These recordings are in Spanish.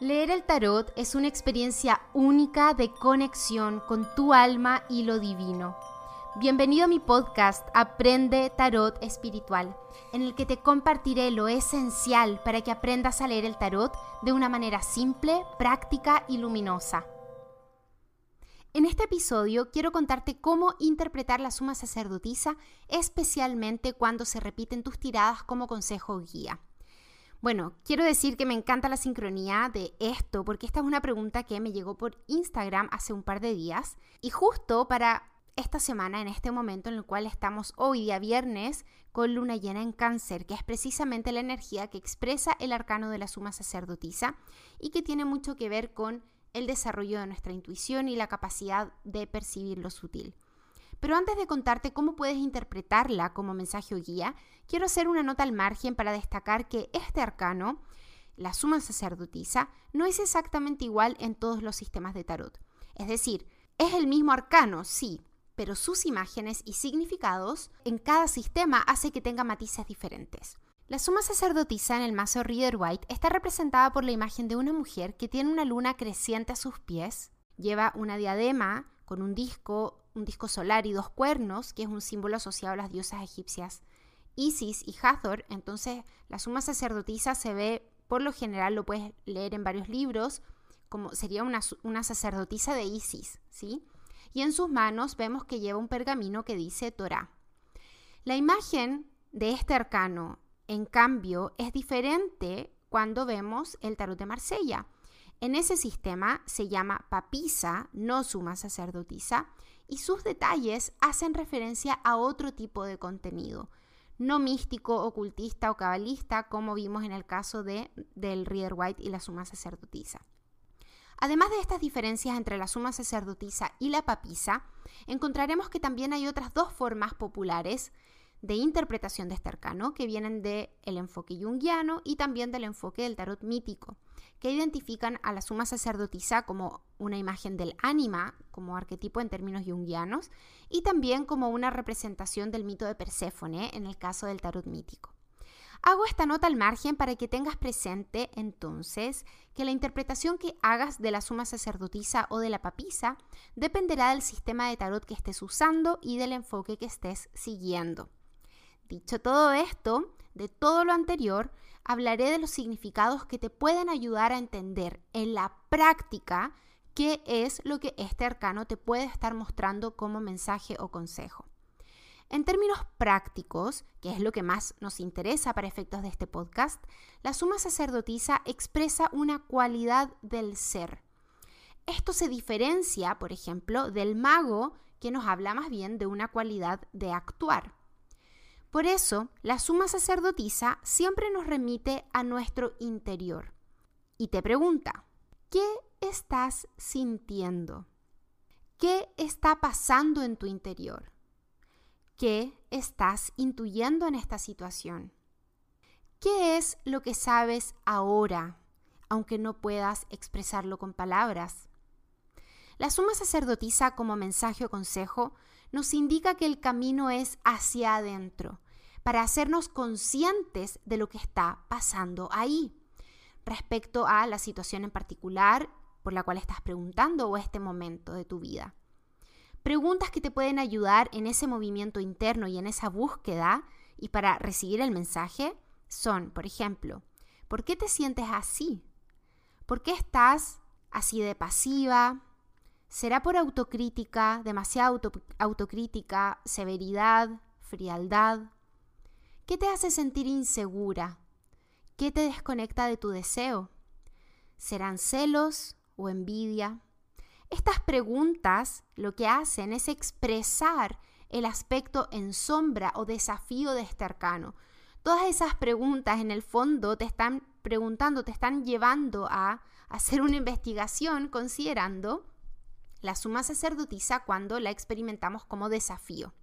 Leer el tarot es una experiencia única de conexión con tu alma y lo divino. Bienvenido a mi podcast Aprende Tarot Espiritual, en el que te compartiré lo esencial para que aprendas a leer el tarot de una manera simple, práctica y luminosa. En este episodio quiero contarte cómo interpretar la suma sacerdotisa, especialmente cuando se repiten tus tiradas como consejo guía. Bueno, quiero decir que me encanta la sincronía de esto porque esta es una pregunta que me llegó por Instagram hace un par de días y justo para esta semana, en este momento en el cual estamos hoy día viernes con luna llena en cáncer, que es precisamente la energía que expresa el arcano de la suma sacerdotisa y que tiene mucho que ver con el desarrollo de nuestra intuición y la capacidad de percibir lo sutil. Pero antes de contarte cómo puedes interpretarla como mensaje o guía, quiero hacer una nota al margen para destacar que este arcano, la suma sacerdotisa, no es exactamente igual en todos los sistemas de tarot. Es decir, es el mismo arcano, sí, pero sus imágenes y significados en cada sistema hace que tenga matices diferentes. La suma sacerdotisa en el mazo Reader White está representada por la imagen de una mujer que tiene una luna creciente a sus pies, lleva una diadema con un disco un disco solar y dos cuernos, que es un símbolo asociado a las diosas egipcias Isis y Hathor. Entonces, la suma sacerdotisa se ve, por lo general, lo puedes leer en varios libros, como sería una, sacerdotisa de Isis, ¿sí? Y en sus manos vemos que lleva un pergamino que dice Torah. La imagen de este arcano, en cambio, es diferente cuando vemos el tarot de Marsella. En ese sistema se llama papisa, no suma sacerdotisa, y sus detalles hacen referencia a otro tipo de contenido, no místico, ocultista o cabalista, como vimos en el caso de, del Reader White y la suma sacerdotisa. Además de estas diferencias entre la suma sacerdotisa y la papisa, encontraremos que también hay otras dos formas populares de interpretación de este arcano que vienen del enfoque junguiano y también del enfoque del tarot mítico que identifican a la suma sacerdotisa como una imagen del ánima, como arquetipo en términos junguianos, y también como una representación del mito de Perséfone en el caso del tarot mítico. Hago esta nota al margen para que tengas presente entonces que la interpretación que hagas de la suma sacerdotisa o de la papisa dependerá del sistema de tarot que estés usando y del enfoque que estés siguiendo. Dicho todo esto, de todo lo anterior, hablaré de los significados que te pueden ayudar a entender en la práctica qué es lo que este arcano te puede estar mostrando como mensaje o consejo. En términos prácticos, que es lo que más nos interesa para efectos de este podcast, la suma sacerdotisa expresa una cualidad del ser. Esto se diferencia, por ejemplo, del mago que nos habla más bien de una cualidad de actuar. Por eso, la suma sacerdotisa siempre nos remite a nuestro interior y te pregunta, ¿qué estás sintiendo? ¿Qué está pasando en tu interior? ¿Qué estás intuyendo en esta situación? ¿Qué es lo que sabes ahora, aunque no puedas expresarlo con palabras? La suma sacerdotisa como mensaje o consejo nos indica que el camino es hacia adentro, para hacernos conscientes de lo que está pasando ahí respecto a la situación en particular por la cual estás preguntando o este momento de tu vida. Preguntas que te pueden ayudar en ese movimiento interno y en esa búsqueda y para recibir el mensaje son, por ejemplo, ¿por qué te sientes así? ¿Por qué estás así de pasiva? ¿Será por autocrítica, demasiada autocrítica, severidad, frialdad? ¿Qué te hace sentir insegura? ¿Qué te desconecta de tu deseo? ¿Serán celos o envidia? Estas preguntas lo que hacen es expresar el aspecto en sombra o desafío de este arcano. Todas esas preguntas en el fondo te están preguntando, te están llevando a hacer una investigación considerando la suma sacerdotisa cuando la experimentamos como desafío.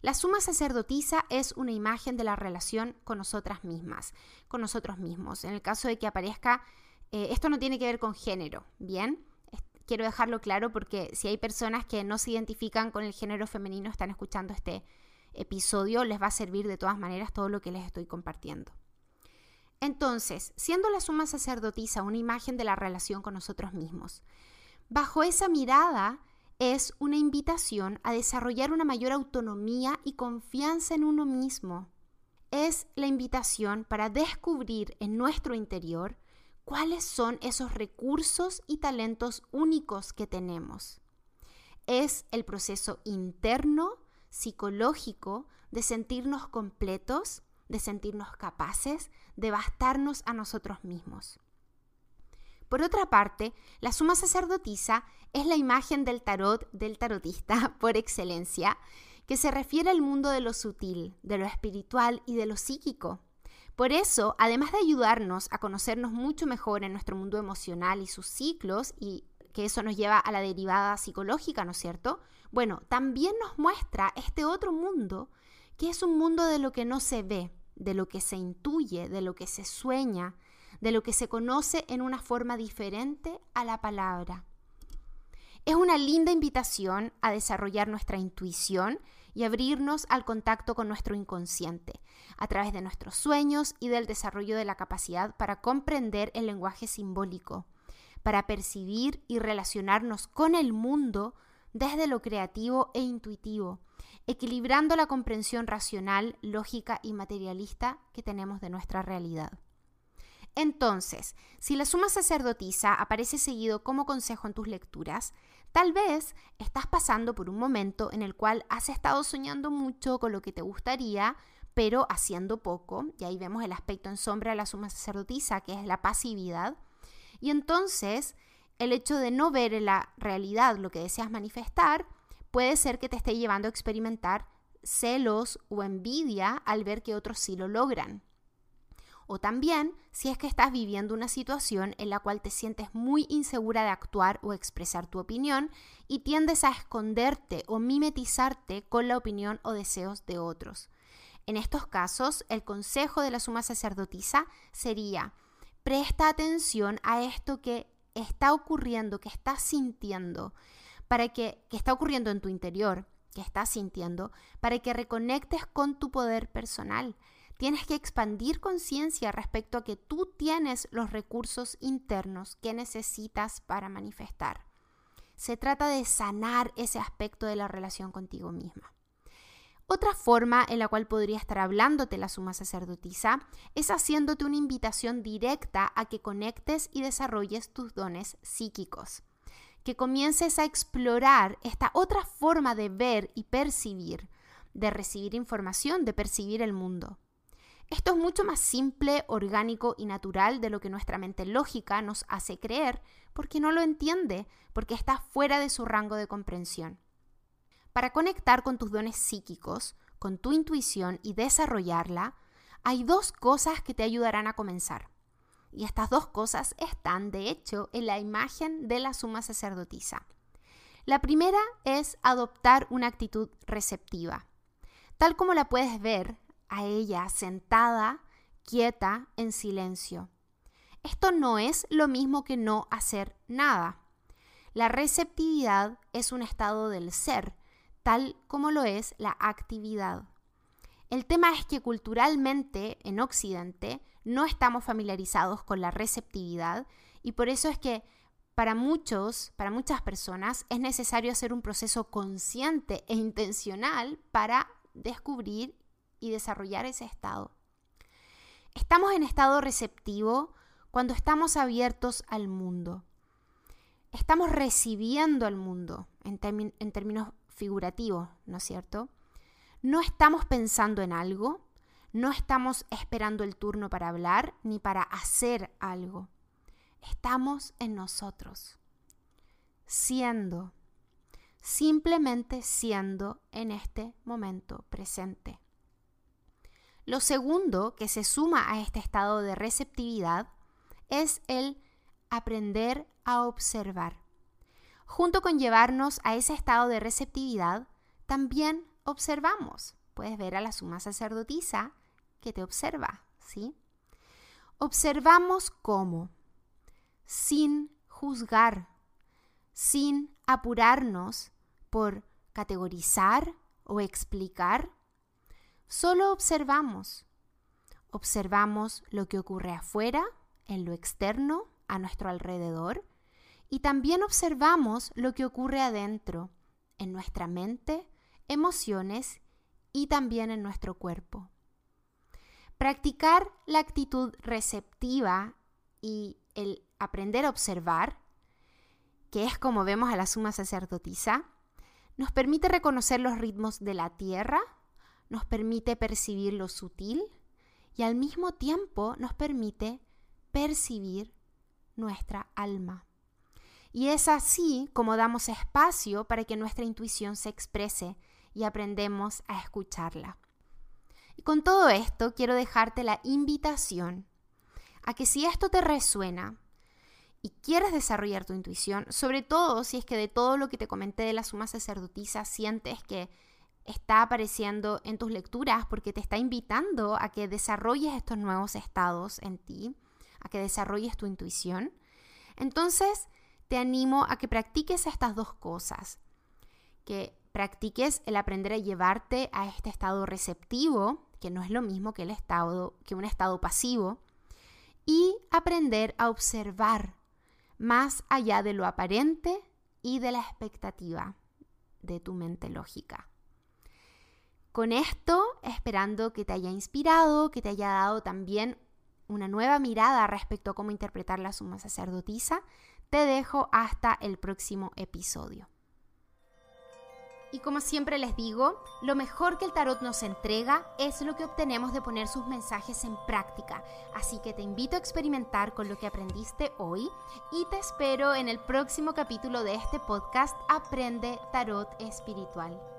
La suma sacerdotisa es una imagen de la relación con nosotras mismas, con nosotros mismos. En el caso de que aparezca, eh, esto no tiene que ver con género, ¿bien? quiero dejarlo claro porque si hay personas que no se identifican con el género femenino, están escuchando este episodio, les va a servir de todas maneras todo lo que les estoy compartiendo. Entonces, siendo la suma sacerdotisa una imagen de la relación con nosotros mismos, bajo esa mirada es una invitación a desarrollar una mayor autonomía y confianza en uno mismo. Es la invitación para descubrir en nuestro interior cuáles son esos recursos y talentos únicos que tenemos. Es el proceso interno, psicológico, de sentirnos completos, de sentirnos capaces, de bastarnos a nosotros mismos. Por otra parte, la suma sacerdotisa es la imagen del tarot del tarotista por excelencia, que se refiere al mundo de lo sutil, de lo espiritual y de lo psíquico. Por eso, además de ayudarnos a conocernos mucho mejor en nuestro mundo emocional y sus ciclos, y que eso nos lleva a la derivada psicológica, ¿no es cierto? Bueno, también nos muestra este otro mundo, que es un mundo de lo que no se ve, de lo que se intuye, de lo que se sueña, de lo que se conoce en una forma diferente a la palabra. Es una linda invitación a desarrollar nuestra intuición y abrirnos al contacto con nuestro inconsciente, a través de nuestros sueños y del desarrollo de la capacidad para comprender el lenguaje simbólico, para percibir y relacionarnos con el mundo desde lo creativo e intuitivo, equilibrando la comprensión racional, lógica y materialista que tenemos de nuestra realidad. Entonces, si la suma sacerdotisa aparece seguido como consejo en tus lecturas, tal vez estás pasando por un momento en el cual has estado soñando mucho con lo que te gustaría, pero haciendo poco, y ahí vemos el aspecto en sombra de la suma sacerdotisa, que es la pasividad, y entonces el hecho de no ver en la realidad lo que deseas manifestar puede ser que te esté llevando a experimentar celos o envidia al ver que otros sí lo logran. O también si es que estás viviendo una situación en la cual te sientes muy insegura de actuar o expresar tu opinión y tiendes a esconderte o mimetizarte con la opinión o deseos de otros. En estos casos, el consejo de la suma sacerdotisa sería, presta atención a esto que está ocurriendo, que estás sintiendo, para que, que está ocurriendo en tu interior, que estás sintiendo, para que reconectes con tu poder personal, Tienes que expandir conciencia respecto a que tú tienes los recursos internos que necesitas para manifestar. Se trata de sanar ese aspecto de la relación contigo misma. Otra forma en la cual podría estar hablándote la suma sacerdotisa es haciéndote una invitación directa a que conectes y desarrolles tus dones psíquicos, que comiences a explorar esta otra forma de ver y percibir, de recibir información, de percibir el mundo. Esto es mucho más simple, orgánico y natural de lo que nuestra mente lógica nos hace creer porque no lo entiende, porque está fuera de su rango de comprensión. Para conectar con tus dones psíquicos, con tu intuición y desarrollarla, hay dos cosas que te ayudarán a comenzar. Y estas dos cosas están, de hecho, en la imagen de la suma sacerdotisa. La primera es adoptar una actitud receptiva. Tal como la puedes ver a ella sentada, quieta, en silencio. Esto no es lo mismo que no hacer nada. La receptividad es un estado del ser, tal como lo es la actividad. El tema es que culturalmente en Occidente no estamos familiarizados con la receptividad y por eso es que para muchos, para muchas personas, es necesario hacer un proceso consciente e intencional para descubrir y desarrollar ese estado. Estamos en estado receptivo cuando estamos abiertos al mundo. Estamos recibiendo al mundo en, en términos figurativos, ¿no es cierto? No estamos pensando en algo, no estamos esperando el turno para hablar ni para hacer algo. Estamos en nosotros, siendo, simplemente siendo en este momento presente. Lo segundo que se suma a este estado de receptividad es el aprender a observar. Junto con llevarnos a ese estado de receptividad, también observamos. Puedes ver a la suma sacerdotisa que te observa, ¿sí? Observamos cómo, sin juzgar, sin apurarnos por categorizar o explicar, Solo observamos. observamos lo que ocurre afuera, en lo externo, a nuestro alrededor, y también observamos lo que ocurre adentro, en nuestra mente, emociones y también en nuestro cuerpo. Practicar la actitud receptiva y el aprender a observar, que es como vemos a la suma sacerdotisa, nos permite reconocer los ritmos de la tierra, nos permite percibir lo sutil y al mismo tiempo nos permite percibir nuestra alma. Y es así como damos espacio para que nuestra intuición se exprese y aprendemos a escucharla. Y con todo esto quiero dejarte la invitación a que si esto te resuena y quieres desarrollar tu intuición, sobre todo si es que de todo lo que te comenté de la suma sacerdotisa sientes que está apareciendo en tus lecturas porque te está invitando a que desarrolles estos nuevos estados en ti, a que desarrolles tu intuición, entonces te animo a que practiques estas dos cosas, que practiques el aprender a llevarte a este estado receptivo, que no es lo mismo que, el estado, que un estado pasivo, y aprender a observar más allá de lo aparente y de la expectativa de tu mente lógica. Con esto, esperando que te haya inspirado, que te haya dado también una nueva mirada respecto a cómo interpretar la suma sacerdotisa, te dejo hasta el próximo episodio. Y como siempre les digo, lo mejor que el tarot nos entrega es lo que obtenemos de poner sus mensajes en práctica. Así que te invito a experimentar con lo que aprendiste hoy y te espero en el próximo capítulo de este podcast Aprende Tarot Espiritual.